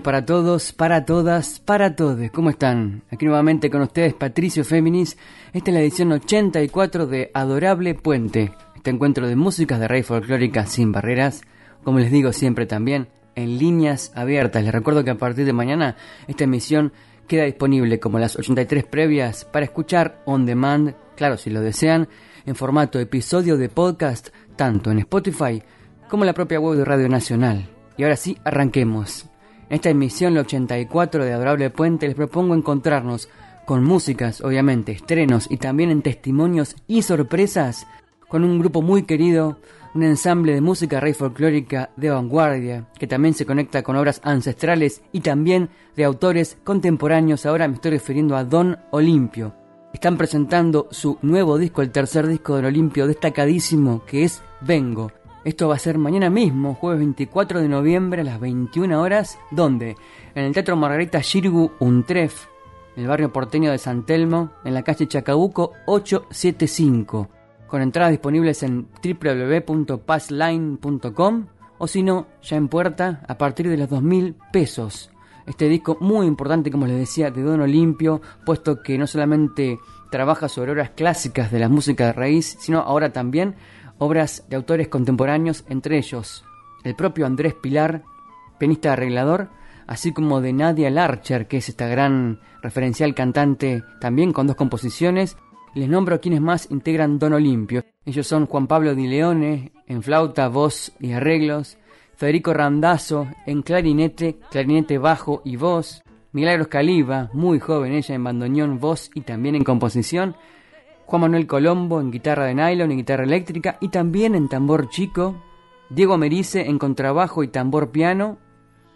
Para todos, para todas, para todos. ¿Cómo están? Aquí nuevamente con ustedes Patricio Féminis. Esta es la edición 84 de Adorable Puente. Este encuentro de músicas de raíz folclórica sin barreras. Como les digo siempre también, en líneas abiertas. Les recuerdo que a partir de mañana esta emisión queda disponible como las 83 previas para escuchar on demand, claro si lo desean, en formato episodio de podcast, tanto en Spotify como en la propia web de Radio Nacional. Y ahora sí, arranquemos. En esta emisión, la 84 de Adorable Puente, les propongo encontrarnos con músicas, obviamente, estrenos y también en testimonios y sorpresas con un grupo muy querido, un ensamble de música rey folclórica de vanguardia, que también se conecta con obras ancestrales y también de autores contemporáneos. Ahora me estoy refiriendo a Don Olimpio. Están presentando su nuevo disco, el tercer disco de Olimpio, destacadísimo, que es Vengo. Esto va a ser mañana mismo, jueves 24 de noviembre a las 21 horas. ¿Dónde? En el Teatro Margarita Shirgu Untref, en el barrio porteño de San Telmo, en la calle Chacabuco 875. Con entradas disponibles en www.passline.com o si no, ya en puerta a partir de los 2.000 pesos. Este disco muy importante, como les decía, de Don Olimpio, puesto que no solamente trabaja sobre obras clásicas de la música de raíz, sino ahora también obras de autores contemporáneos, entre ellos el propio Andrés Pilar, pianista arreglador, así como de Nadia Larcher, que es esta gran referencial cantante también con dos composiciones. Les nombro a quienes más integran Don Olimpio. Ellos son Juan Pablo Di Leone en flauta, voz y arreglos, Federico Randazzo en clarinete, clarinete bajo y voz, Milagros Caliba, muy joven ella en bandoneón, voz y también en composición, Juan Manuel Colombo en guitarra de nylon y guitarra eléctrica y también en tambor chico, Diego Merice en contrabajo y tambor piano,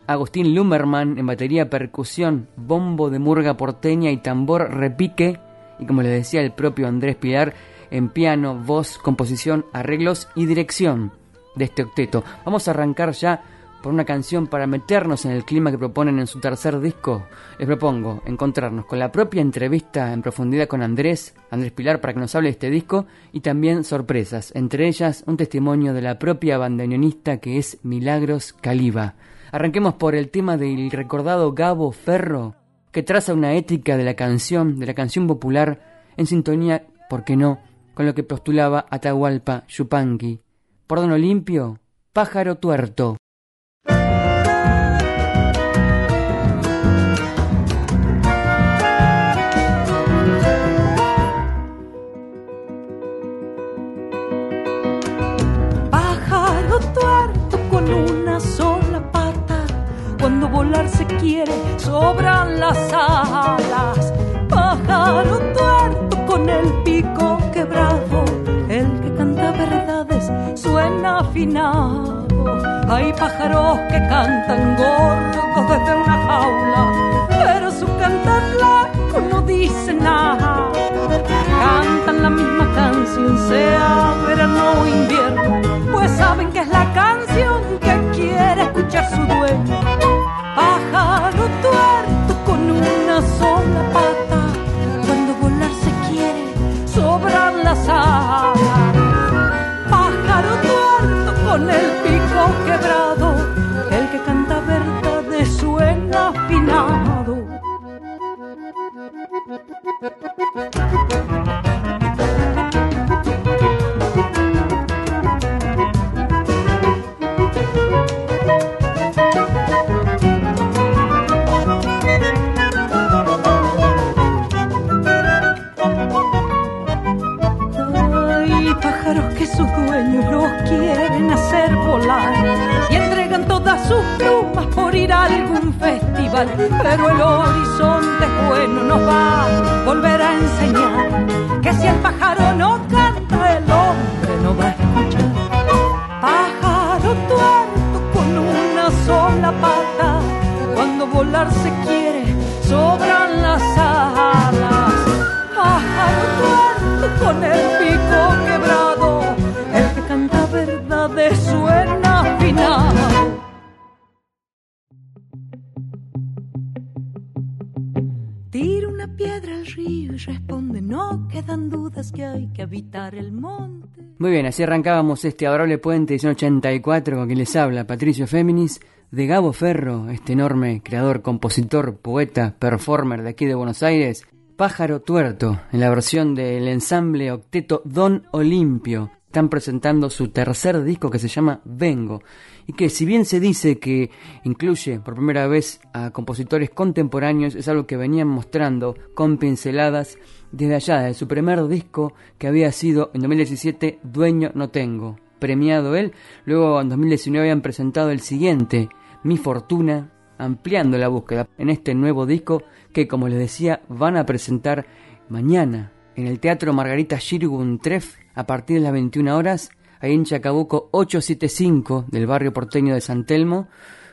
Agustín Lumberman en batería percusión, bombo de murga porteña y tambor repique, y como les decía el propio Andrés Pilar en piano, voz, composición, arreglos y dirección de este octeto. Vamos a arrancar ya por una canción para meternos en el clima que proponen en su tercer disco, les propongo encontrarnos con la propia entrevista en profundidad con Andrés, Andrés Pilar, para que nos hable de este disco, y también sorpresas, entre ellas un testimonio de la propia bandoneonista que es Milagros Caliba. Arranquemos por el tema del recordado Gabo Ferro, que traza una ética de la canción, de la canción popular, en sintonía, ¿por qué no?, con lo que postulaba Atahualpa Yupanqui. Por Don Olimpio, Pájaro Tuerto. Volar se quiere sobran las alas. Pájaro tuerto con el pico quebrado, el que canta verdades suena afinado. Hay pájaros que cantan gordos desde una jaula, pero su cantar blanco no dice nada. Cantan la misma canción, sea verano o invierno, pues saben que es la canción que sus dueños los quieren hacer volar y entregan todas sus plumas por ir a algún festival. Pero el horizonte bueno nos va a volver a enseñar que si el pájaro no canta, el hombre no va a escuchar. Pájaro tuerto con una sola pata, cuando volar se quiere, sobran las alas. Pájaro tuerto con el pico Tira una piedra al río y responde, no quedan dudas que hay que habitar el monte. Muy bien, así arrancábamos este adorable puente 84 con quien les habla Patricio Féminis de Gabo Ferro, este enorme creador, compositor, poeta, performer de aquí de Buenos Aires, Pájaro Tuerto, en la versión del ensamble octeto Don Olimpio. Están presentando su tercer disco que se llama Vengo, y que si bien se dice que incluye por primera vez a compositores contemporáneos, es algo que venían mostrando con pinceladas desde allá, de su primer disco que había sido en 2017 Dueño No Tengo, premiado él, luego en 2019 habían presentado el siguiente, mi fortuna, ampliando la búsqueda en este nuevo disco que, como les decía, van a presentar mañana en el Teatro Margarita Shirgun Treff a partir de las 21 horas, ahí en Chacabuco 875 del barrio porteño de San Telmo,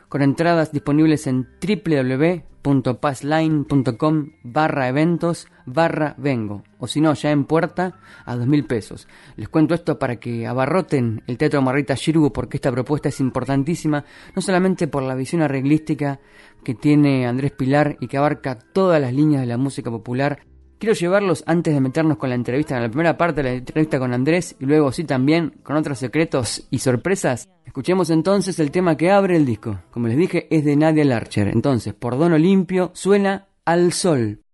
con entradas disponibles en www.passline.com barra eventos barra vengo, o si no, ya en puerta a dos mil pesos. Les cuento esto para que abarroten el Teatro Marrita Shirgu porque esta propuesta es importantísima, no solamente por la visión arreglística que tiene Andrés Pilar y que abarca todas las líneas de la música popular, Quiero llevarlos antes de meternos con la entrevista, en la primera parte de la entrevista con Andrés y luego sí también con otros secretos y sorpresas. Escuchemos entonces el tema que abre el disco. Como les dije, es de Nadia Larcher. Entonces, por Dono Limpio, suena Al Sol.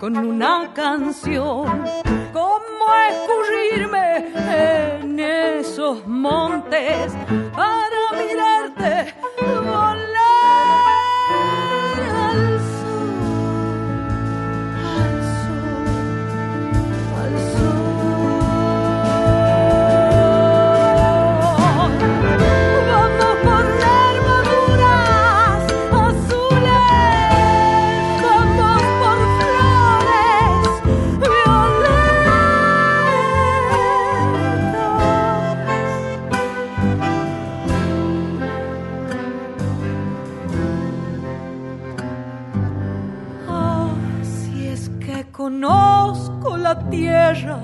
Conozco la tierra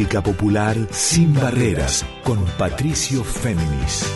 música popular sin barreras con Patricio Féminis.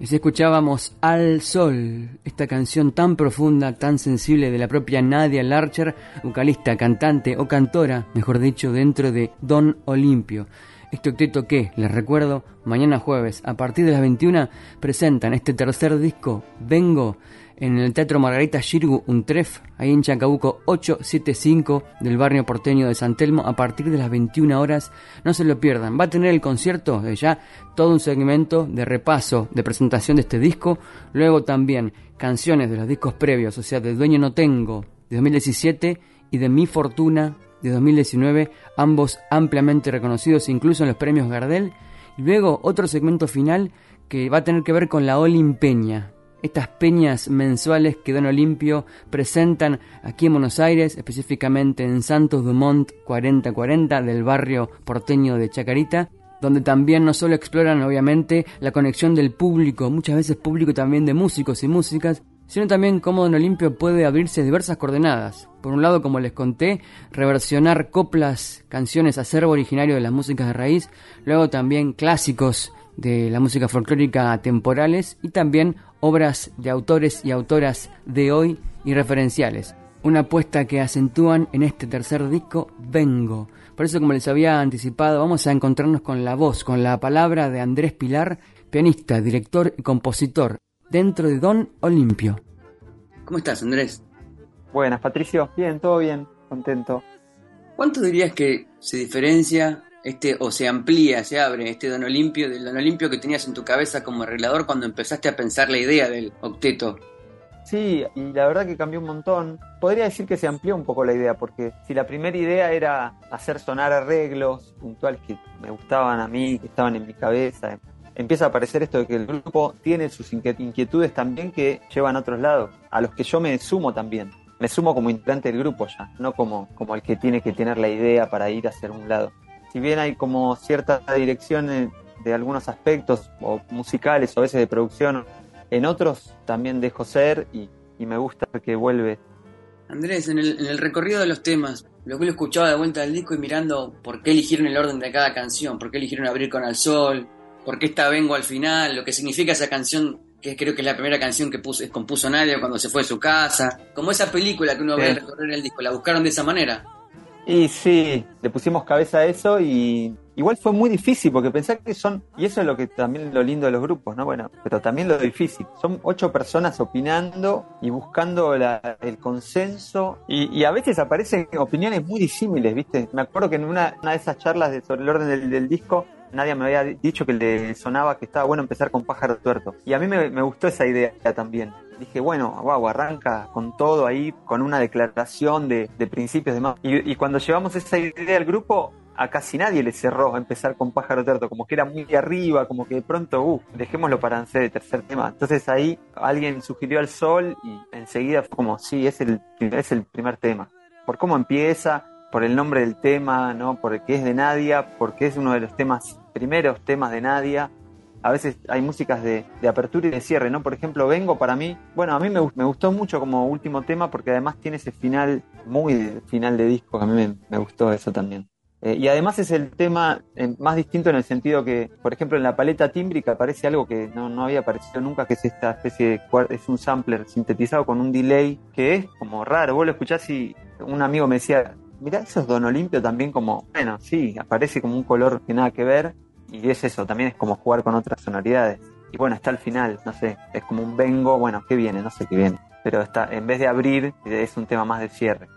Y si escuchábamos Al Sol, esta canción tan profunda, tan sensible de la propia Nadia Larcher, vocalista, cantante o cantora, mejor dicho, dentro de Don Olimpio. Este octeto que, les recuerdo, mañana jueves, a partir de las 21, presentan este tercer disco, Vengo, en el Teatro Margarita Shirgu Untref, ahí en Chacabuco 875 del barrio porteño de San Telmo, a partir de las 21 horas. No se lo pierdan. Va a tener el concierto, de ya, todo un segmento de repaso, de presentación de este disco. Luego también canciones de los discos previos, o sea, de Dueño No Tengo, de 2017, y de Mi Fortuna, de 2019, ambos ampliamente reconocidos incluso en los premios Gardel. Luego otro segmento final que va a tener que ver con la Olimpeña, estas peñas mensuales que Don Olimpio presentan aquí en Buenos Aires, específicamente en Santos Dumont 4040 del barrio porteño de Chacarita, donde también no solo exploran obviamente la conexión del público, muchas veces público también de músicos y músicas, sino también cómo Don Olimpio puede abrirse diversas coordenadas. Por un lado, como les conté, reversionar coplas, canciones, acervo originario de las músicas de raíz, luego también clásicos de la música folclórica temporales y también obras de autores y autoras de hoy y referenciales. Una apuesta que acentúan en este tercer disco, Vengo. Por eso, como les había anticipado, vamos a encontrarnos con la voz, con la palabra de Andrés Pilar, pianista, director y compositor, dentro de Don Olimpio. ¿Cómo estás, Andrés? Buenas, Patricio. Bien, todo bien, contento. ¿Cuánto dirías que se diferencia este o se amplía, se abre este Don Olimpio del Don Olimpio que tenías en tu cabeza como arreglador cuando empezaste a pensar la idea del octeto? Sí, y la verdad que cambió un montón. Podría decir que se amplió un poco la idea, porque si la primera idea era hacer sonar arreglos puntuales que me gustaban a mí, que estaban en mi cabeza, empieza a aparecer esto de que el grupo tiene sus inquietudes también que llevan a otros lados, a los que yo me sumo también. Me sumo como integrante del grupo ya, no como, como el que tiene que tener la idea para ir hacia un lado. Si bien hay como cierta dirección de algunos aspectos, o musicales o a veces de producción, en otros también dejo ser y, y me gusta que vuelve. Andrés, en el, en el, recorrido de los temas, lo que lo escuchaba de vuelta al disco y mirando por qué eligieron el orden de cada canción, por qué eligieron abrir con Al Sol, por qué está Vengo al final, lo que significa esa canción, que creo que es la primera canción que puso, compuso Nadia cuando se fue de su casa, como esa película que uno sí. ve recorrer el disco, ¿la buscaron de esa manera? Y sí, le pusimos cabeza a eso y igual fue muy difícil porque pensar que son, y eso es lo que también lo lindo de los grupos, ¿no? Bueno, pero también lo difícil. Son ocho personas opinando y buscando el consenso y, a veces aparecen opiniones muy disímiles, ¿viste? Me acuerdo que en una, una de esas charlas de, sobre el orden del, disco nadie me había dicho que le sonaba que estaba bueno empezar con pájaro tuerto. Y a mí me gustó esa idea también. Dije, bueno, wow, arranca con todo ahí, con una declaración de, de principios de más. Y, y, cuando llevamos esa idea al grupo, a casi nadie le cerró empezar con pájaro tuerto, como que era muy arriba, como que de pronto, uh, dejémoslo para el tercer tema. Entonces ahí alguien sugirió al sol y enseguida fue como, sí, es el, es el primer tema. Por cómo empieza, por el nombre del tema, ¿no? Porque es de Nadia, porque es uno de los temas, primeros temas de Nadia. A veces hay músicas de, apertura y de cierre, ¿no? Por ejemplo, Vengo para mí, bueno, a mí me, me, gustó mucho como último tema porque además tiene ese final, muy final de disco, a mí me, me gustó eso también. Eh, y además es el tema eh, más distinto en el sentido que, por ejemplo, en la paleta tímbrica aparece algo que no, no había aparecido nunca, que es esta especie de es un sampler sintetizado con un delay que es como raro. Vos lo escuchás y un amigo me decía, mirá, eso es Don Olimpio también como, bueno, sí, aparece como un color que nada que ver y es eso, también es como jugar con otras sonoridades. Y bueno, está al final, no sé, es como un vengo, bueno, ¿qué viene? No sé qué viene. Pero está, en vez de abrir, es un tema más de cierre.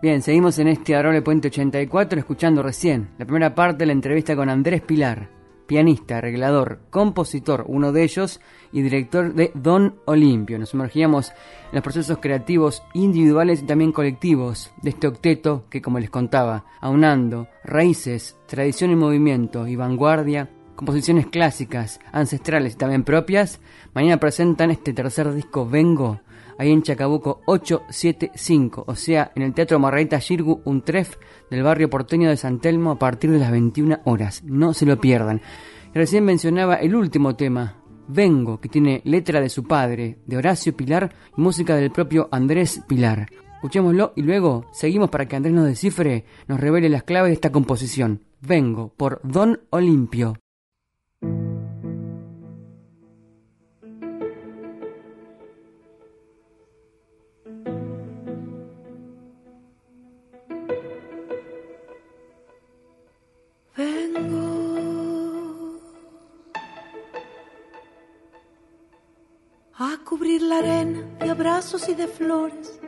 Bien, seguimos en este Arole Puente 84 escuchando recién la primera parte de la entrevista con Andrés Pilar, pianista, arreglador, compositor, uno de ellos, y director de Don Olimpio. Nos sumergíamos en los procesos creativos individuales y también colectivos de este octeto que, como les contaba, aunando raíces, tradición y movimiento y vanguardia, composiciones clásicas, ancestrales y también propias, mañana presentan este tercer disco Vengo ahí en Chacabuco 875, o sea, en el Teatro Margarita Girgu Untref del barrio porteño de San Telmo a partir de las 21 horas. No se lo pierdan. recién mencionaba el último tema, Vengo, que tiene letra de su padre, de Horacio Pilar, y música del propio Andrés Pilar. Escuchémoslo y luego seguimos para que Andrés nos descifre, nos revele las claves de esta composición. Vengo, por Don Olimpio. Arena de abrazos y de flores,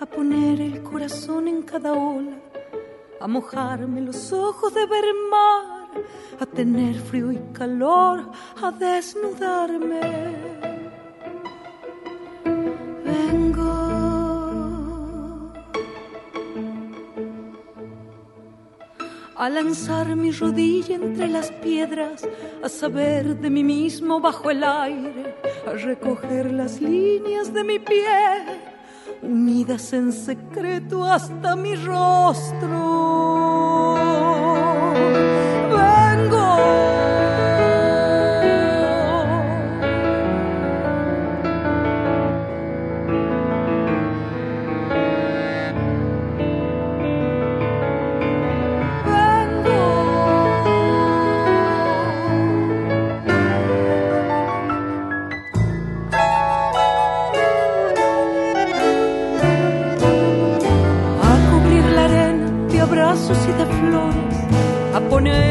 a poner el corazón en cada ola, a mojarme los ojos de ver mar, a tener frío y calor, a desnudarme. A lanzar mi rodilla entre las piedras, a saber de mí mismo bajo el aire, a recoger las líneas de mi piel, unidas en secreto hasta mi rostro.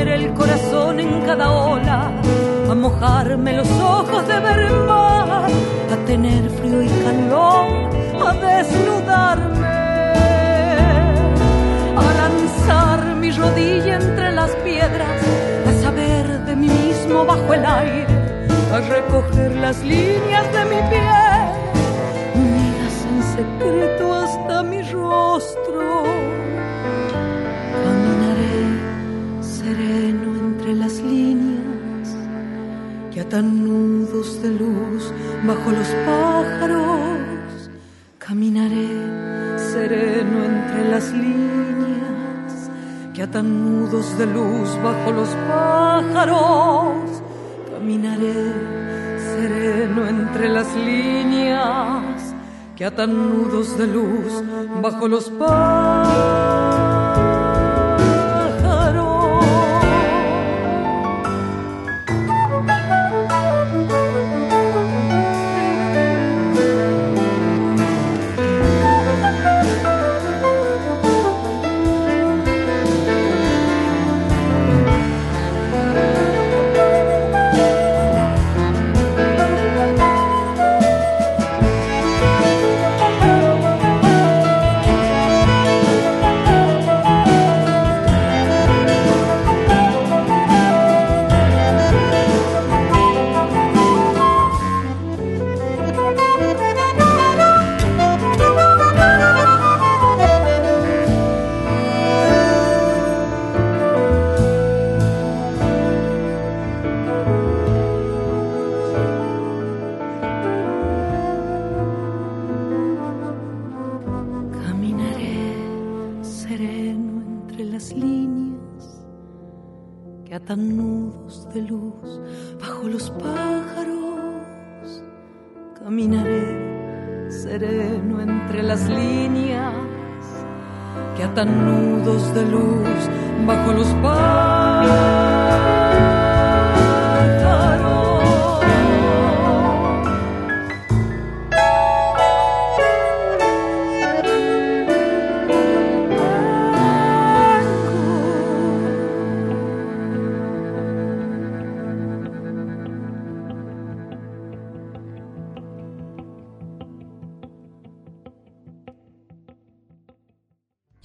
El corazón en cada ola, a mojarme los ojos de ver mar, a tener frío y calor, a desnudarme, a lanzar mi rodilla entre las piedras, a saber de mí mismo bajo el aire, a recoger las líneas de mi piel, atan nudos de luz bajo los pájaros. Caminaré sereno entre las líneas que atan nudos de luz bajo los pájaros. Caminaré sereno entre las líneas que atan nudos de luz bajo los pájaros.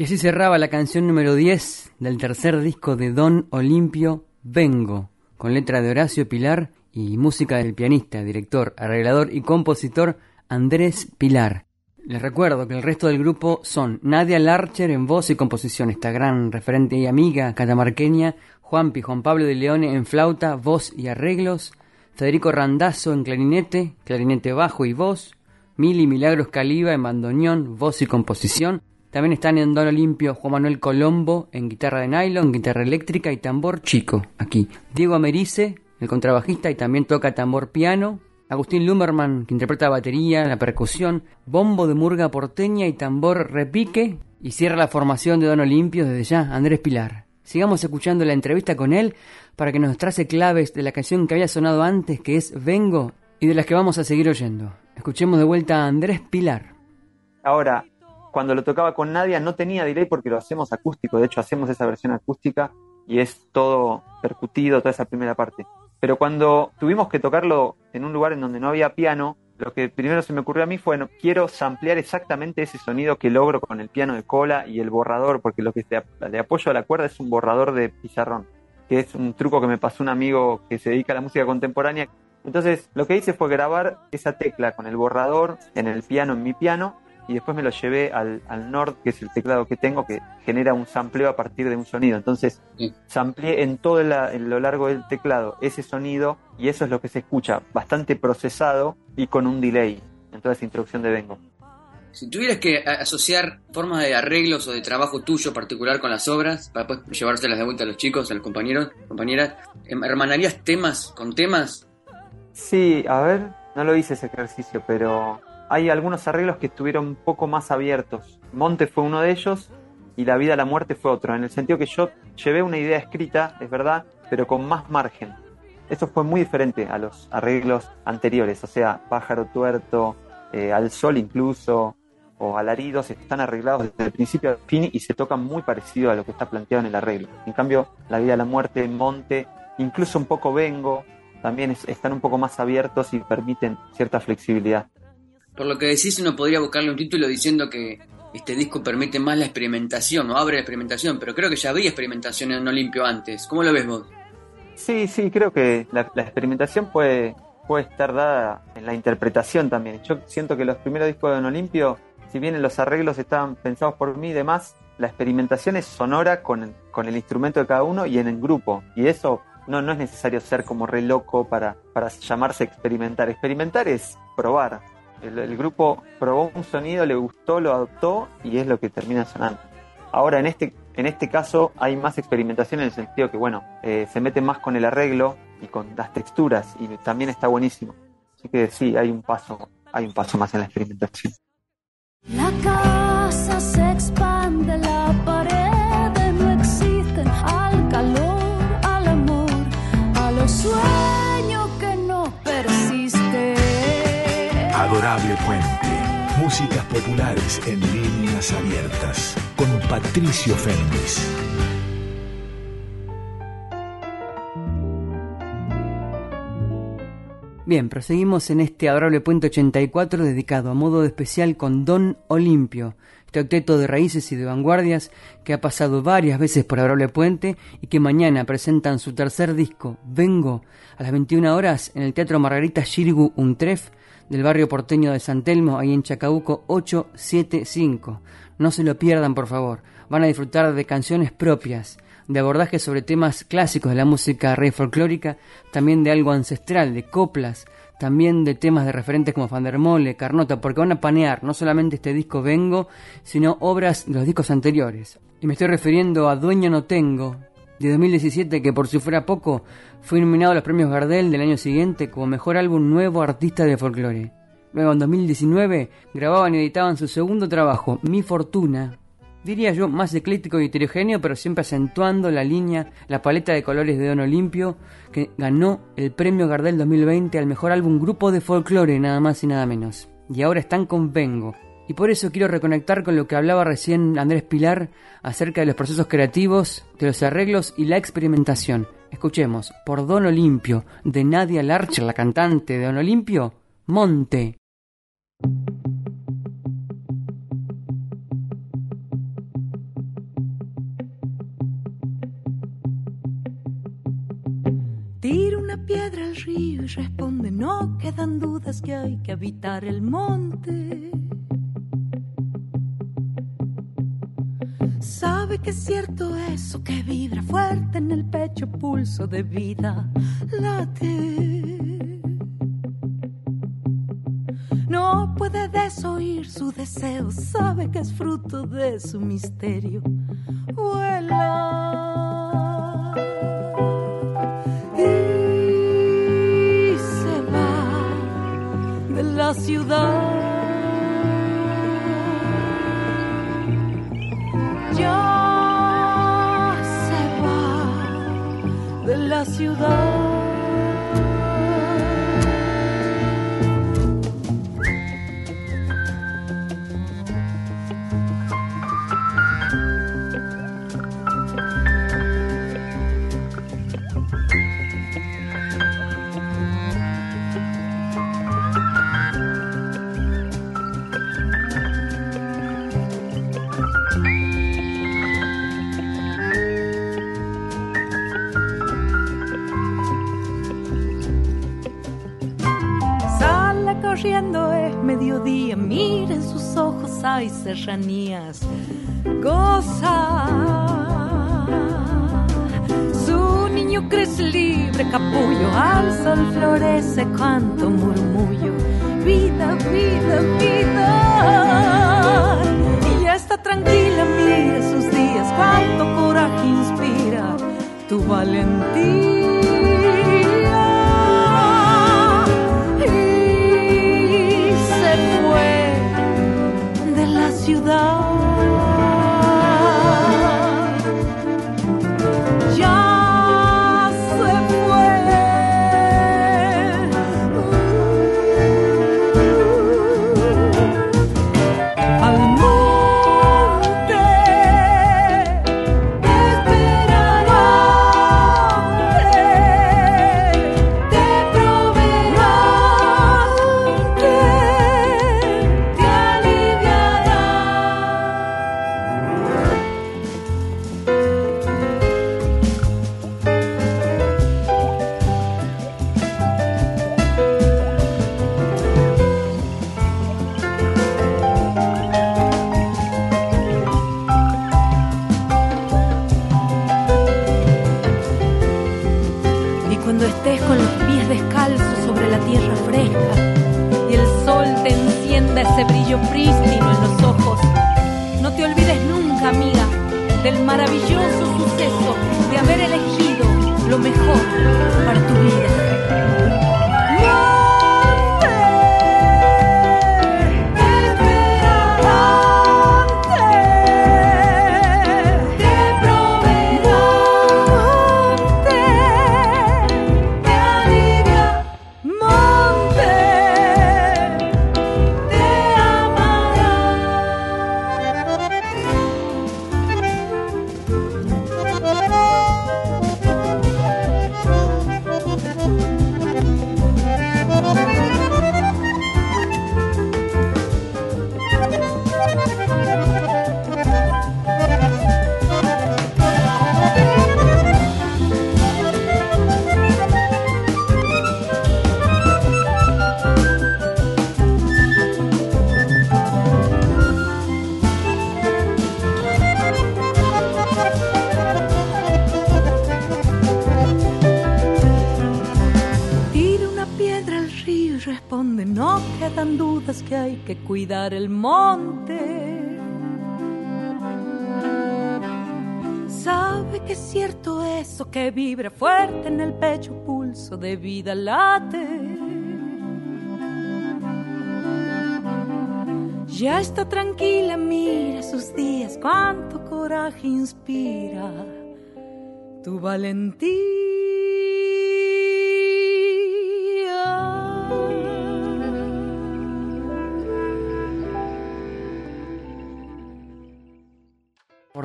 Y así cerraba la canción número 10 del tercer disco de Don Olimpio, Vengo, con letra de Horacio Pilar y música del pianista, director, arreglador y compositor Andrés Pilar. Les recuerdo que el resto del grupo son Nadia Larcher en voz y composición, esta gran referente y amiga catamarqueña, Juanpi Juan Pablo de Leone en flauta, voz y arreglos, Federico Randazzo en clarinete, clarinete bajo y voz, Mili Milagros Caliba en bandoneón, voz y composición, también están en Don Olimpio Juan Manuel Colombo en guitarra de nylon, guitarra eléctrica y tambor chico, aquí. Diego Americe, el contrabajista y también toca tambor piano. Agustín Lumberman, que interpreta batería, la percusión, bombo de murga porteña y tambor repique. Y cierra la formación de Don Olimpio desde ya, Andrés Pilar. Sigamos escuchando la entrevista con él para que nos trace claves de la canción que había sonado antes, que es Vengo, y de las que vamos a seguir oyendo. Escuchemos de vuelta a Andrés Pilar. Ahora, cuando lo tocaba con Nadia no tenía delay porque lo hacemos acústico, de hecho hacemos esa versión acústica y es todo percutido, toda esa primera parte. Pero cuando tuvimos que tocarlo en un lugar en donde no había piano, lo que primero se me ocurrió a mí fue, bueno, quiero samplear exactamente ese sonido que logro con el piano de cola y el borrador, porque lo que le apoyo a la cuerda es un borrador de pizarrón, que es un truco que me pasó un amigo que se dedica a la música contemporánea. Entonces, lo que hice fue grabar esa tecla con el borrador en el piano, en mi piano, y después me lo llevé al, al Nord, que es el teclado que tengo, que genera un sampleo a partir de un sonido. Entonces, sampleé en todo lo largo del teclado ese sonido y eso es lo que se escucha, bastante procesado y con un delay en toda esa introducción de Vengo. Si tuvieras que asociar formas de arreglos o de trabajo tuyo particular con las obras, para después llevárselas de vuelta a los chicos, a los compañeros, compañeras, em, ¿hermanarías temas con temas? Sí, a ver, no lo hice ese ejercicio, pero hay algunos arreglos que estuvieron un poco más abiertos. Monte fue uno de ellos y La vida a la muerte fue otro, en el sentido que yo llevé una idea escrita, es verdad, pero con más margen. Eso fue muy diferente a los arreglos anteriores, o sea, Pájaro Tuerto, eh, Al Sol incluso, o Alaridos, están arreglados desde el principio al fin y se tocan muy parecido a lo que está planteado en el arreglo. En cambio, La vida a la muerte, Monte, incluso un poco Vengo, también están un poco más abiertos y permiten cierta flexibilidad. Por lo que decís, uno podría buscarle un título diciendo que este disco permite más la experimentación, o abre la experimentación, pero creo que ya había experimentación en Olimpio antes. ¿Cómo lo ves vos? Sí, sí, creo que la, experimentación puede, puede estar dada en la interpretación también. Yo siento que los primeros discos de Don Olimpio, si bien los arreglos estaban pensados por mí y demás, la experimentación es sonora con, con el instrumento de cada uno y en el grupo. Y eso no, no es necesario ser como re loco para, para llamarse experimentar. Experimentar es probar, el, grupo probó un sonido, le gustó, lo adoptó y es lo que termina sonando. Ahora, en este, en este caso hay más experimentación en el sentido que, bueno, eh, se mete más con el arreglo y con las texturas y también está buenísimo. Así que sí, hay un paso, hay un paso más en la experimentación. La casa se expande, la Adorable Puente. Músicas populares en líneas abiertas. Con Patricio Fernández. Bien, proseguimos en este Adorable Puente 84 dedicado a modo especial con Don Olimpio, este octeto de raíces y de vanguardias que ha pasado varias veces por Adorable Puente y que mañana presentan su tercer disco, Vengo, a las 21 horas en el Teatro Margarita Shirgu Untref del barrio porteño de San Telmo, ahí en Chacabuco 875. No se lo pierdan, por favor. Van a disfrutar de canciones propias, de abordajes sobre temas clásicos de la música rey folclórica, también de algo ancestral, de coplas, también de temas de referentes como Fandermole, Carnota, porque van a panear no solamente este disco Vengo, sino obras de los discos anteriores. Y me estoy refiriendo a Dueño No Tengo, de 2017 que por si fuera poco fue nominado a los premios Gardel del año siguiente como mejor álbum nuevo artista de folclore. Luego en 2019 grababan y editaban su segundo trabajo, Mi Fortuna, diría yo, más ecléctico y heterogéneo, pero siempre acentuando la línea, la paleta de colores de Don Olimpio, que ganó el premio Gardel 2020 al mejor álbum grupo de folclore, nada más y nada menos. Y ahora están con Vengo. Y por eso quiero reconectar con lo que hablaba recién Andrés Pilar acerca de los procesos creativos, de los arreglos y la experimentación. Escuchemos, por Don Olimpio, de Nadia Larcher, la cantante de Don Olimpio, Monte. Tira una piedra al río y responde, no quedan dudas que hay que habitar el monte. Sabe que es cierto eso que vibra fuerte en el pecho, pulso de vida, late. No puede desoír su deseo, sabe que es fruto de su misterio. Vuela. y se va de la ciudad. Ya se va de la ciudad. Hay serranías. Goza. Su niño crece libre, capullo, al sol florece, canto, murmullo. Vida, vida, vida. Y ya está tranquila, mire sus días, cuánto coraje inspira tu valentía. Cuando estés con los pies descalzos sobre la tierra fresca y el sol te encienda ese brillo prístino en los ojos, no te olvides nunca, amiga, del maravilloso suceso de haber elegido lo mejor para tu vida. Cuidar el monte. sabe que es cierto eso que vibra fuerte en el pecho, pulso de vida late. Ya está tranquila, mira sus días, cuánto coraje inspira tu valentía.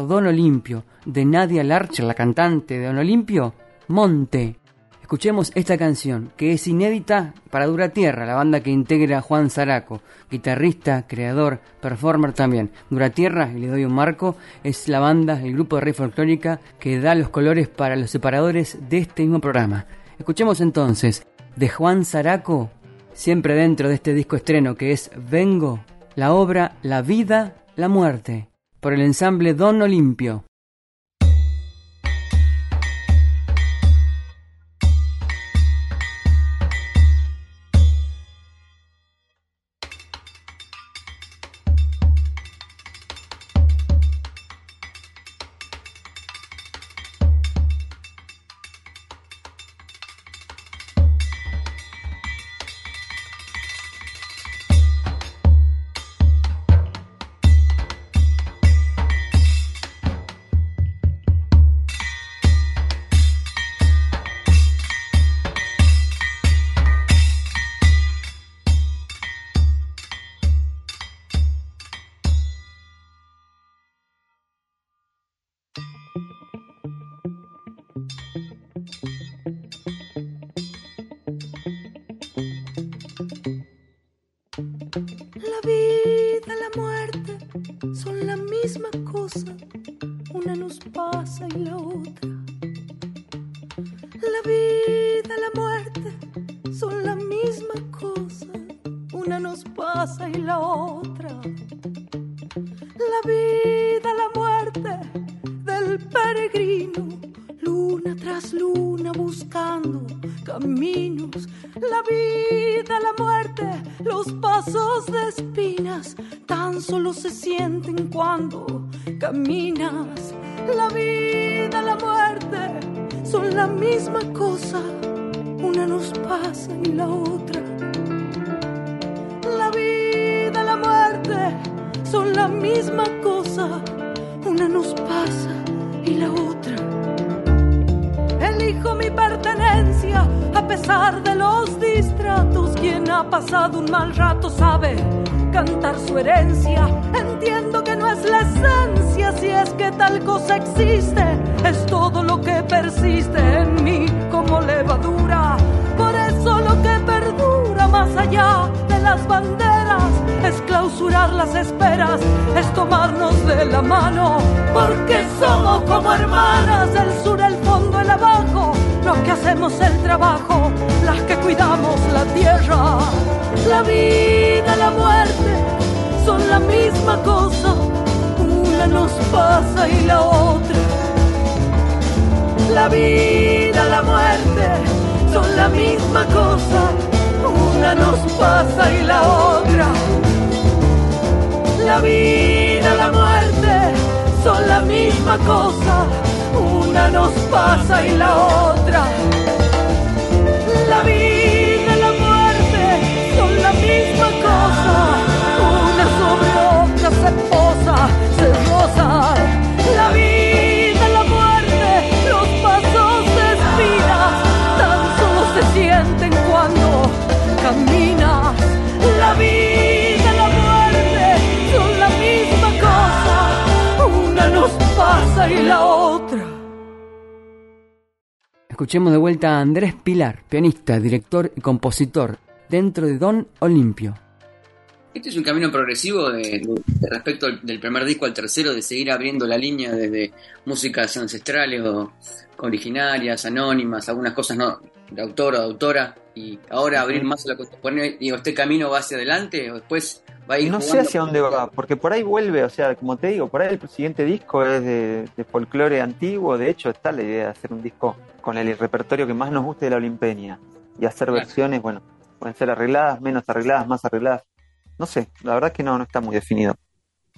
Don Olimpio, de Nadia Larcher, la cantante de Don Olimpio, Monte. Escuchemos esta canción, que es inédita para Dura Tierra, la banda que integra Juan Zaraco, guitarrista, creador, performer también. Dura Tierra, y le doy un marco, es la banda, el grupo de rey folclórica que da los colores para los separadores de este mismo programa. Escuchemos entonces, de Juan Zaraco, siempre dentro de este disco estreno que es Vengo, la obra La vida, la muerte por el ensamble Don Olimpio. y la otra. La vida, la muerte del peregrino, luna tras luna buscando caminos. La vida, la muerte, los pasos de espinas, tan solo se sienten cuando caminas. La vida, la muerte son la misma cosa, una nos pasa y la otra cosa existe, es todo lo que persiste en mí como levadura. Por eso lo que perdura más allá de las banderas es clausurar las esperas, es tomarnos de la mano, porque somos como hermanas, del sur, el fondo, el abajo, los que hacemos el trabajo, las que cuidamos la tierra, la vida, la muerte, son la misma cosa nos pasa y la otra. La vida, la muerte son la misma cosa, una nos pasa y la otra. La vida, la muerte son la misma cosa, una nos pasa y la otra. La vida Escuchemos de vuelta a Andrés Pilar, pianista, director y compositor, dentro de Don Olimpio. Este es un camino progresivo de, respecto del primer disco al tercero, de seguir abriendo la línea desde músicas ancestrales o originarias, anónimas, algunas cosas no, de autor o de autora, y ahora abrir más a la contemporánea. Digo, ¿este camino va hacia adelante o después va a ir No sé hacia dónde va, porque por ahí vuelve, o sea, como te digo, por ahí el siguiente disco es de, de folclore antiguo, de hecho está la idea de hacer un disco con el repertorio que más nos guste de la Olimpeña y hacer versiones, bueno, pueden ser arregladas, menos arregladas, más arregladas. No sé, la verdad que no, no está muy definido.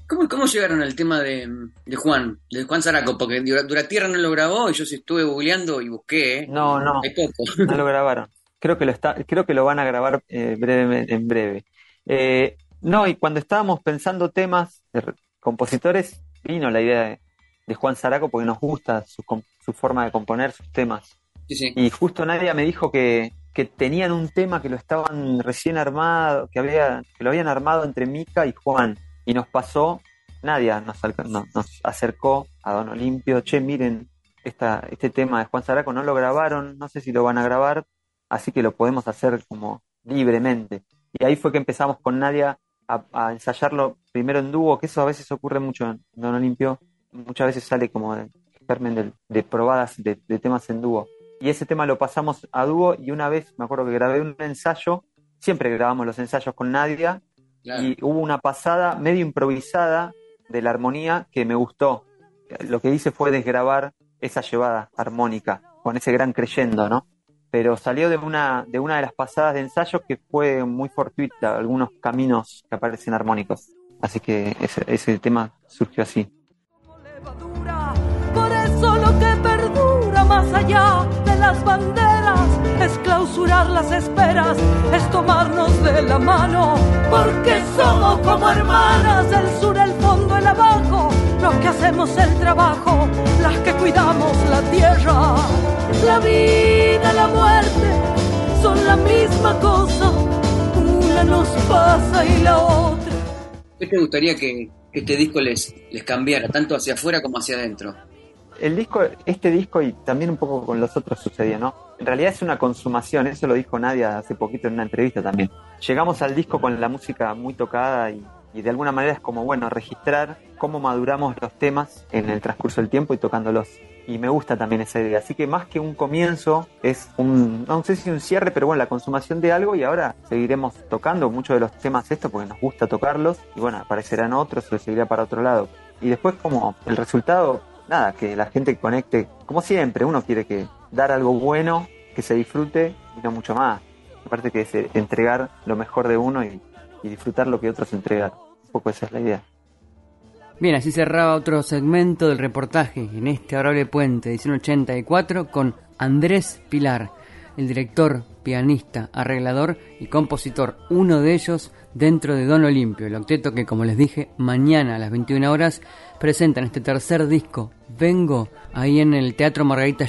¿Cómo, ¿Cómo llegaron al tema de, de Juan, de Juan Zaraco? Porque Dura, Duratierra no lo grabó y yo sí estuve googleando y busqué, ¿eh? No, no, poco. no lo grabaron. Creo que lo está, creo que lo van a grabar eh, breve- en breve. Eh, no, y cuando estábamos pensando temas de re- compositores, vino la idea de, de Juan Zaraco porque nos gusta su, su forma de componer sus temas. Sí, sí. Y justo Nadia me dijo que, que tenían un tema que lo estaban recién armado, que había, que lo habían armado entre Mica y Juan. Y nos pasó, Nadia nos, nos acercó a Don Olimpio, che, miren, esta, este tema de Juan Zaraco no lo grabaron, no sé si lo van a grabar, así que lo podemos hacer como libremente. Y ahí fue que empezamos con Nadia a, a ensayarlo primero en dúo, que eso a veces ocurre mucho en Don Olimpio, muchas veces sale como de germen de, de probadas de, de temas en dúo. Y ese tema lo pasamos a dúo y una vez me acuerdo que grabé un ensayo, siempre grabamos los ensayos con Nadia, Claro. y hubo una pasada medio improvisada de la armonía que me gustó. Lo que hice fue desgrabar esa llevada armónica con ese gran creyendo, ¿no? Pero salió de una de una de las pasadas de ensayo que fue muy fortuita, algunos caminos que aparecen armónicos. Así que ese, ese tema surgió así. Por eso lo que perdura más allá de las banderas es clausurar las esperas, es tomarnos de la mano, porque somos como hermanas, el sur, el fondo, el abajo, los que hacemos el trabajo, las que cuidamos la tierra. La vida, la muerte son la misma cosa, una nos pasa y la otra. ¿Qué te gustaría que, que este disco les, les cambiara, tanto hacia afuera como hacia adentro? El disco, este disco y también un poco con los otros sucedió, ¿no? En realidad es una consumación, eso lo dijo Nadia hace poquito en una entrevista también. Llegamos al disco con la música muy tocada y, y de alguna manera es como, bueno, registrar cómo maduramos los temas en el transcurso del tiempo y tocándolos. Y me gusta también esa idea. Así que más que un comienzo, es un, no sé si un cierre, pero bueno, la consumación de algo y ahora seguiremos tocando muchos de los temas esto porque nos gusta tocarlos y bueno, aparecerán otros o seguirá para otro lado. Y después como el resultado, nada, que la gente conecte, como siempre, uno quiere que dar algo bueno, que se disfrute y no mucho más. Aparte que es eh, entregar lo mejor de uno y, y disfrutar lo que otros entregan. Un poco esa es la idea. Bien, así cerraba otro segmento del reportaje en este adorable puente, edición 84, con Andrés Pilar, el director, pianista, arreglador y compositor, uno de ellos dentro de Don Olimpio, el octeto que, como les dije, mañana a las 21 horas presentan este tercer disco, Vengo, ahí en el Teatro Margarita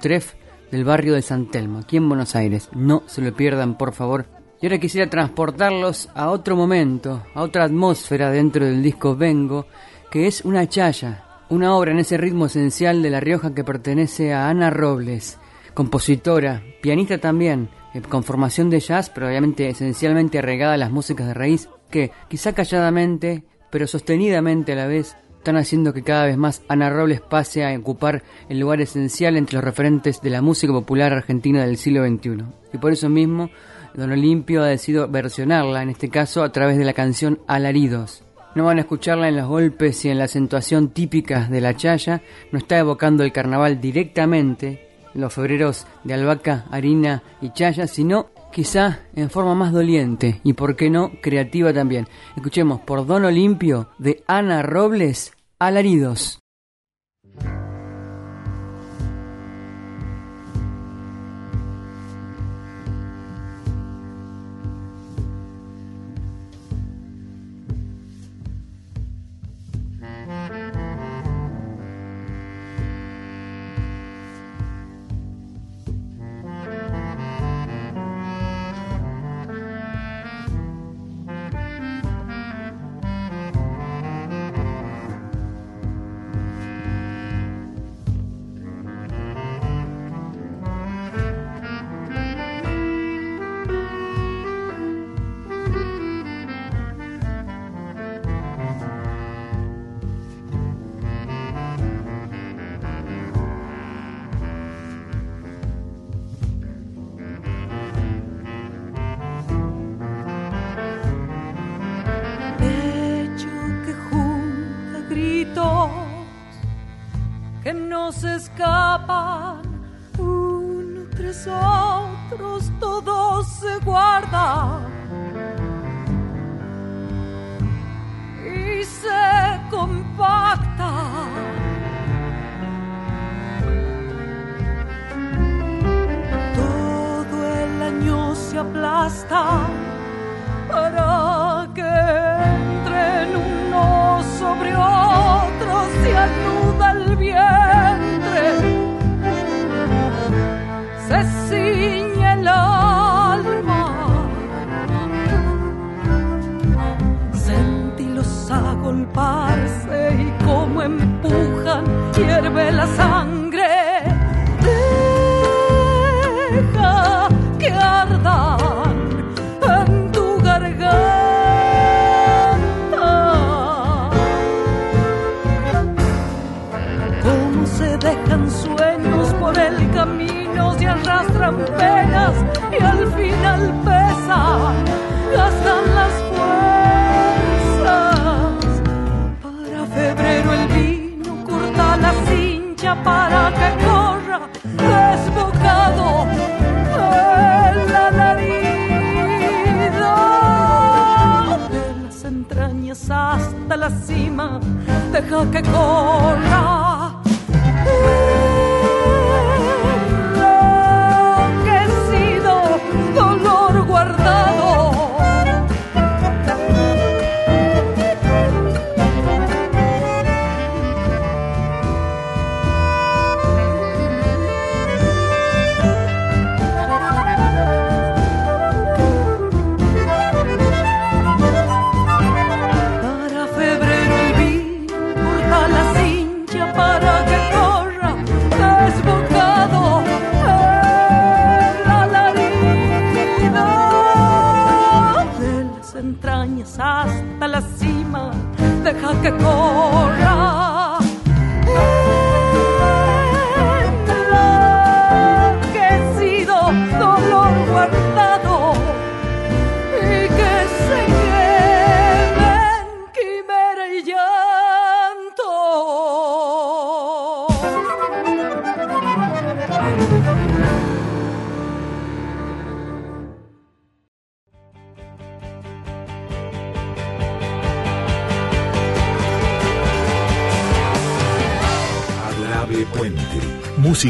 Tref del barrio de San Telmo, aquí en Buenos Aires. No se lo pierdan, por favor. Y ahora quisiera transportarlos a otro momento, a otra atmósfera dentro del disco Vengo, que es una chaya, una obra en ese ritmo esencial de La Rioja que pertenece a Ana Robles, compositora, pianista también, eh, con formación de jazz, pero obviamente esencialmente arraigada a las músicas de raíz, que quizá calladamente, pero sostenidamente a la vez, están haciendo que cada vez más Ana Robles pase a ocupar el lugar esencial entre los referentes de la música popular argentina del siglo XXI. Y por eso mismo, Don Olimpio ha decidido versionarla, en este caso a través de la canción Alaridos. No van a escucharla en los golpes y en la acentuación típicas de la chaya, no está evocando el carnaval directamente, los febreros de albahaca, harina y chaya, sino quizá en forma más doliente y, por qué no, creativa también. Escuchemos por Don Olimpio de Ana Robles, Alaridos. Uno tras otros, todos se guardan y se compacta. Todo el año se aplasta hierve la sangre. Deja que corra.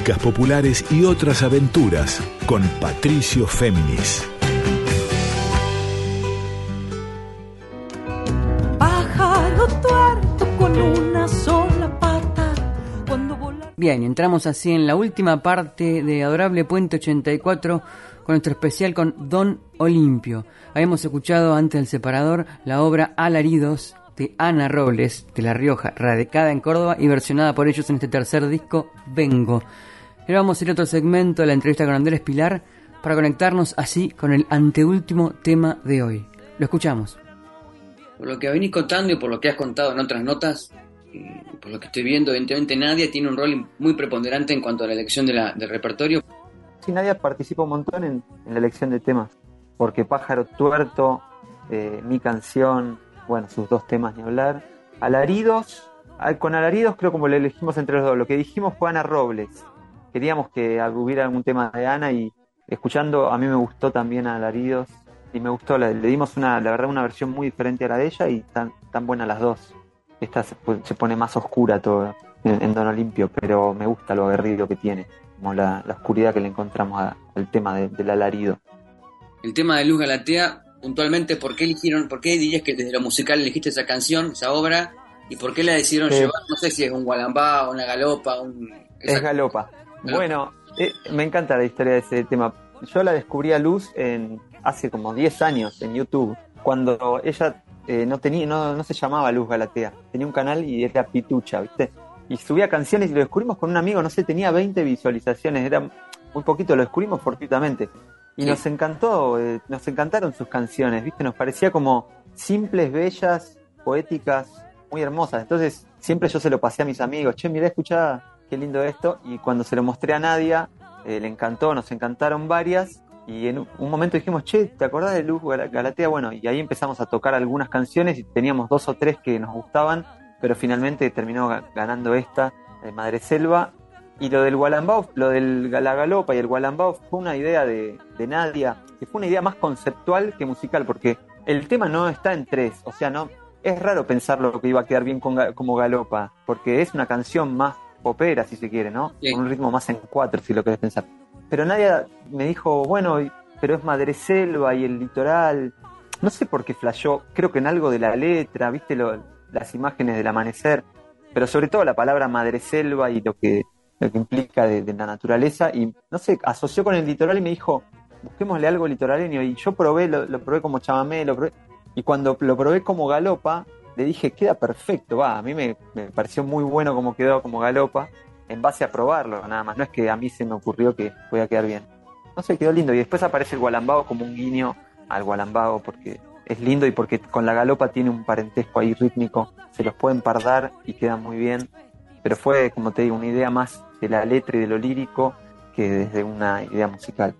Músicas populares y otras aventuras con Patricio Féminis. Pájaro tuerto con una sola pata. Cuando. Bien, entramos así en la última parte de Adorable Puente 84 con nuestro especial con Don Olimpio. Habíamos escuchado antes del separador la obra Alaridos de Ana Robles de La Rioja, radicada en Córdoba y versionada por ellos en este tercer disco, Vengo. Ahora vamos a ir a otro segmento de la entrevista con Andrés Pilar para conectarnos así con el anteúltimo tema de hoy. Lo escuchamos. Por lo que venís contando y por lo que has contado en otras notas, y por lo que estoy viendo, evidentemente Nadia tiene un rol muy preponderante en cuanto a la elección de la- del repertorio. Sí, Nadia participa un montón en, en la elección de temas, porque Pájaro Tuerto, eh, mi canción, bueno, sus dos temas ni hablar. Alaridos, al- con Alaridos creo como lo elegimos entre los dos. Lo que dijimos fue Ana Robles. Queríamos que hubiera algún tema de Ana y escuchando a mí me gustó también Alaridos y me gustó, le, le dimos una, la verdad una versión muy diferente a la de ella y tan, tan buena las dos. Esta se, pone- se pone más oscura todo en, en Don Olimpio, pero me gusta lo aguerrido que tiene, como la, la oscuridad que le encontramos a- al tema de- del alarido. El tema de Luz Galatea, puntualmente, ¿por qué eligieron, por qué dirías que desde lo musical elegiste esa canción, esa obra? ¿Y por qué la decidieron Eh, llevar? No sé si es un gualambá, una galopa, un... Es esa-. Galopa. Bueno, eh, me encanta la historia de ese tema. Yo la descubrí a Luz en, hace como 10 años en YouTube, cuando ella eh, no tenía, no, no se llamaba Luz Galatea, tenía un canal y era Pitucha, ¿viste? Y subía canciones y lo descubrimos con un amigo, no sé, tenía 20 visualizaciones, era muy poquito, lo descubrimos fortuitamente. Y Sí. nos encantó, eh, nos encantaron sus canciones, ¿viste? Nos parecía como simples, bellas, poéticas, muy hermosas. Entonces, siempre yo se lo pasé a mis amigos, che, mirá, escuchá, qué lindo esto. Y cuando se lo mostré a Nadia, eh, le encantó, nos encantaron varias. Y en un- momento dijimos, che, ¿te acordás de Luz Gal- Galatea? Bueno, y ahí empezamos a tocar algunas canciones y teníamos dos o tres que nos gustaban, pero finalmente terminó ga- ganando esta, de Madre Selva. Y lo del Gualambao, lo del la Galopa y el Gualambao fue una idea de, Nadia, que fue una idea más conceptual que musical, porque el tema no está en tres, o sea, no es raro pensarlo que iba a quedar bien con como galopa, porque es una canción más popera, si se quiere, ¿no? Sí. Con un ritmo más en cuatro, si lo querés pensar. Pero nadie me dijo, bueno, pero es Madre Selva y el litoral. No sé por qué flashó, creo que en algo de la letra, viste lo- las imágenes del amanecer, pero sobre todo la palabra Madre Selva y lo que, lo que implica de, de la naturaleza. Y no sé, asoció con el litoral y me dijo, busquémosle algo litoraleño. Y yo probé, lo, lo probé como chamamé, lo probé. Y cuando lo probé como galopa, le dije, queda perfecto, va, a mí me, me pareció muy bueno como quedó como galopa, en base a probarlo nada más, no es que a mí se me ocurrió que podía quedar bien. No sé, quedó lindo y después aparece el gualambao como un guiño al gualambao porque es lindo y porque con la galopa tiene un parentesco ahí rítmico, se los pueden pardar y quedan muy bien, pero fue, como te digo, una idea más de la letra y de lo lírico que desde una idea musical.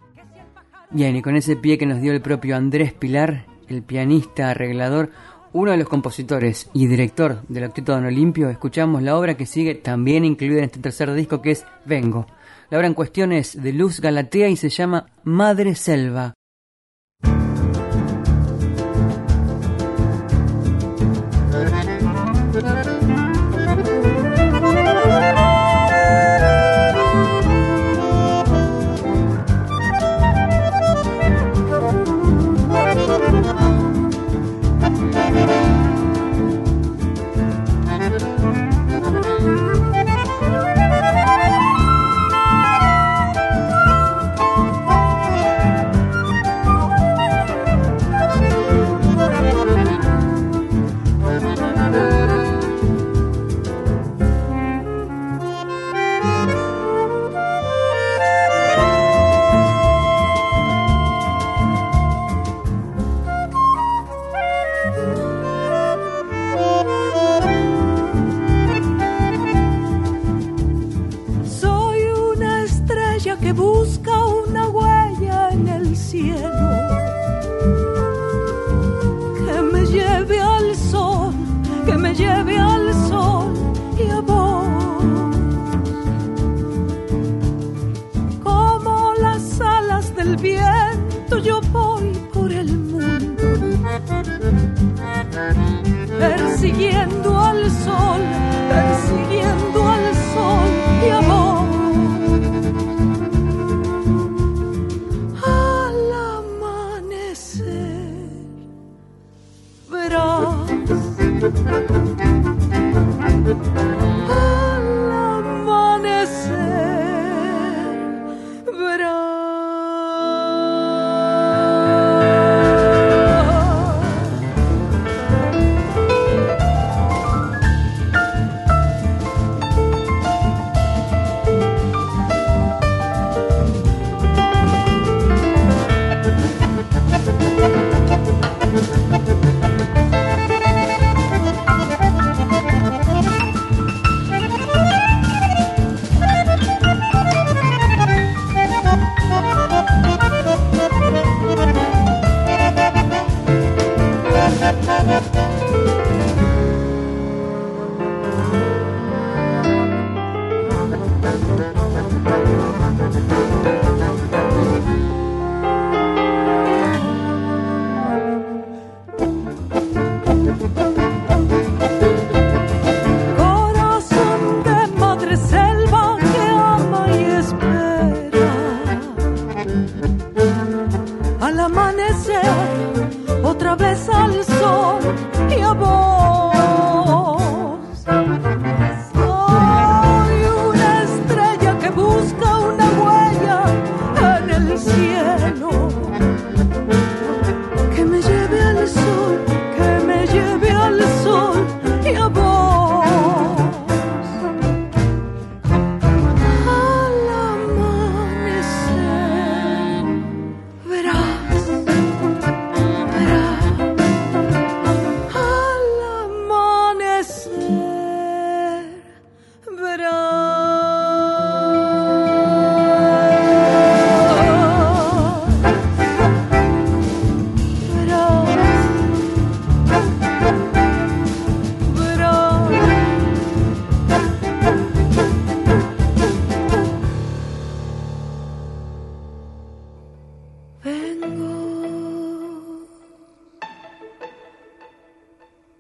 Bien, y con ese pie que nos dio el propio Andrés Pilar, el pianista arreglador, uno de los compositores y director del Octeto Don Olimpio, escuchamos la obra que sigue también incluida en este tercer disco que es Vengo. La obra en cuestión es de Luz Galatea y se llama Madre Selva.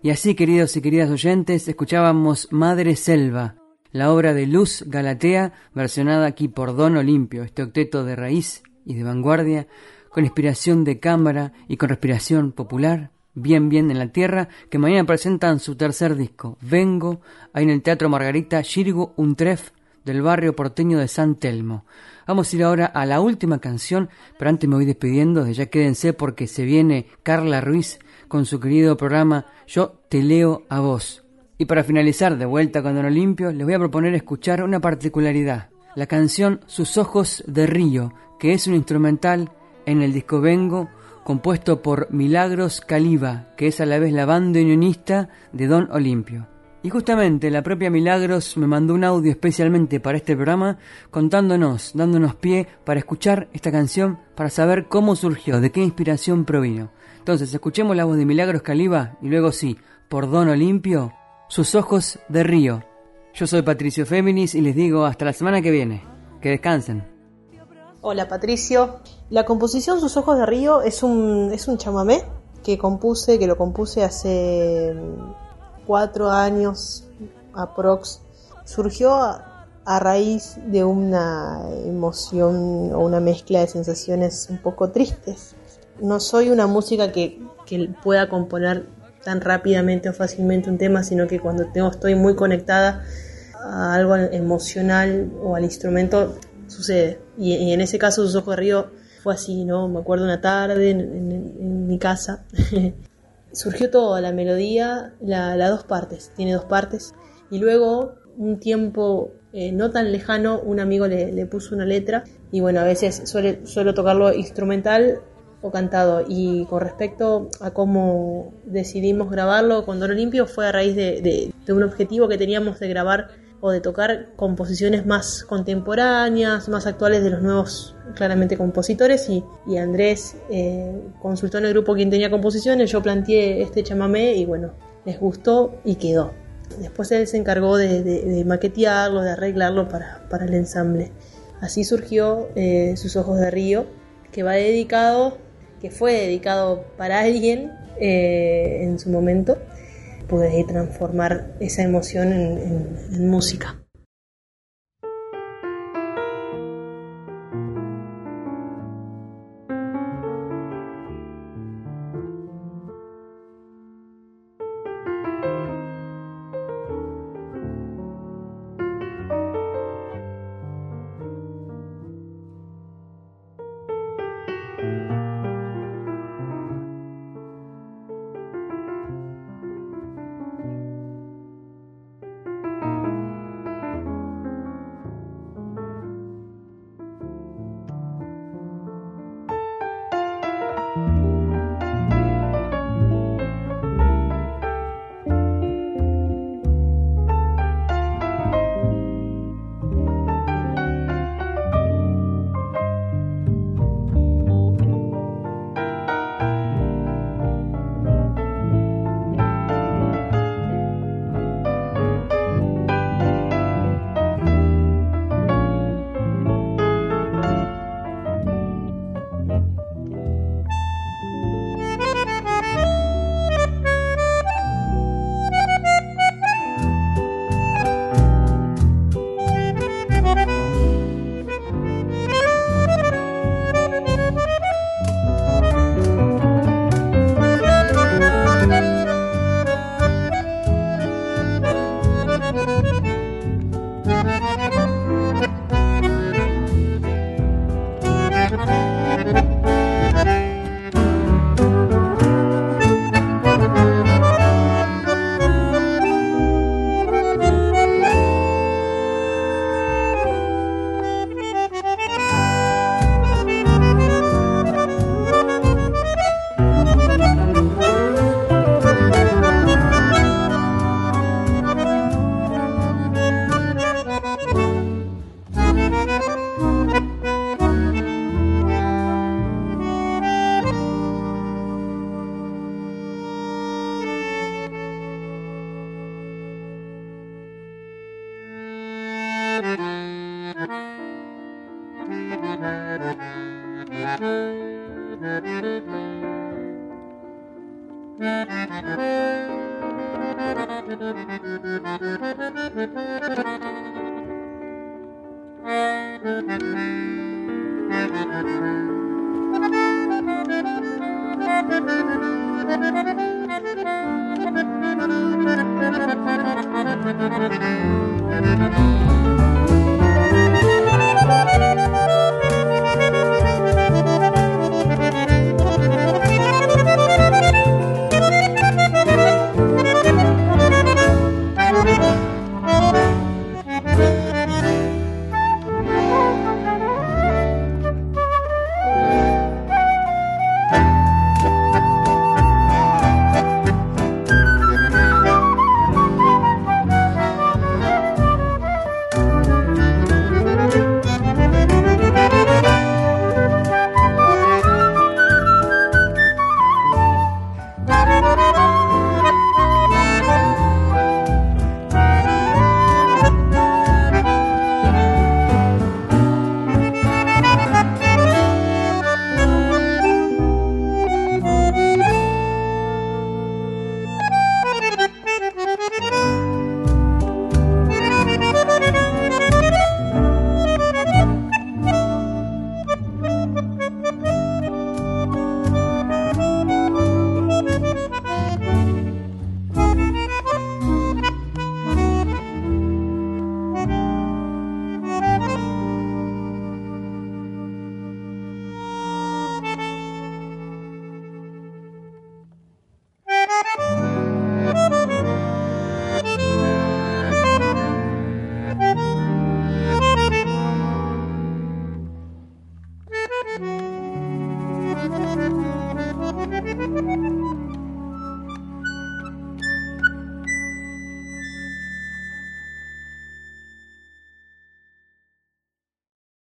Y así, queridos y queridas oyentes, escuchábamos Madre Selva, la obra de Luz Galatea, versionada aquí por Don Olimpio, este octeto de raíz y de vanguardia, con inspiración de cámara y con respiración popular, bien bien en la tierra, que mañana presentan su tercer disco, Vengo, ahí en el Teatro Margarita Shirgu Untref del barrio porteño de San Telmo. Vamos a ir ahora a la última canción, pero antes me voy despidiendo, ya quédense porque se viene Carla Ruiz con su querido programa Yo te leo a vos. Y para finalizar, de vuelta con Don Olimpio, les voy a proponer escuchar una particularidad. La canción Sus Ojos de Río, que es un instrumental en el disco Vengo, compuesto por Milagros Caliba, que es a la vez la banda unionista de Don Olimpio. Y justamente la propia Milagros me mandó un audio especialmente para este programa contándonos, dándonos pie para escuchar esta canción, para saber cómo surgió, de qué inspiración provino. Entonces, escuchemos la voz de Milagros Caliba y luego sí, por Don Olimpio, sus ojos de río. Yo soy Patricio Féminis y les digo hasta la semana que viene. Que descansen. Hola Patricio. La composición Sus ojos de río es un, es un chamamé que compuse, que lo compuse hace cuatro años aprox. Surgió a, raíz de una emoción o una mezcla de sensaciones un poco tristes. No soy una música que, que pueda componer tan rápidamente o fácilmente un tema, sino que cuando tengo, estoy muy conectada a algo emocional o al instrumento, sucede. Y, en ese caso, Sus Ojos de Río fue así, ¿no? Me acuerdo una tarde en, mi casa. Surgió todo, la melodía, la dos partes, tiene dos partes. Y luego, un tiempo eh, no tan lejano, un amigo le, le, puso una letra. Y bueno, a veces suele, suelo tocarlo instrumental cantado. Y con respecto a cómo decidimos grabarlo con Don Limpio, fue a raíz de, un objetivo que teníamos de grabar o de tocar composiciones más contemporáneas, más actuales de los nuevos, claramente, compositores. Y, y Andrés eh, consultó en el grupo quien tenía composiciones, yo planteé este chamamé y bueno, les gustó y quedó. Después él se encargó de, maquetearlo, de arreglarlo para, para, el ensamble. Así surgió eh, Sus Ojos de Río, que va dedicado que fue dedicado para alguien eh, en su momento, pude transformar esa emoción en música.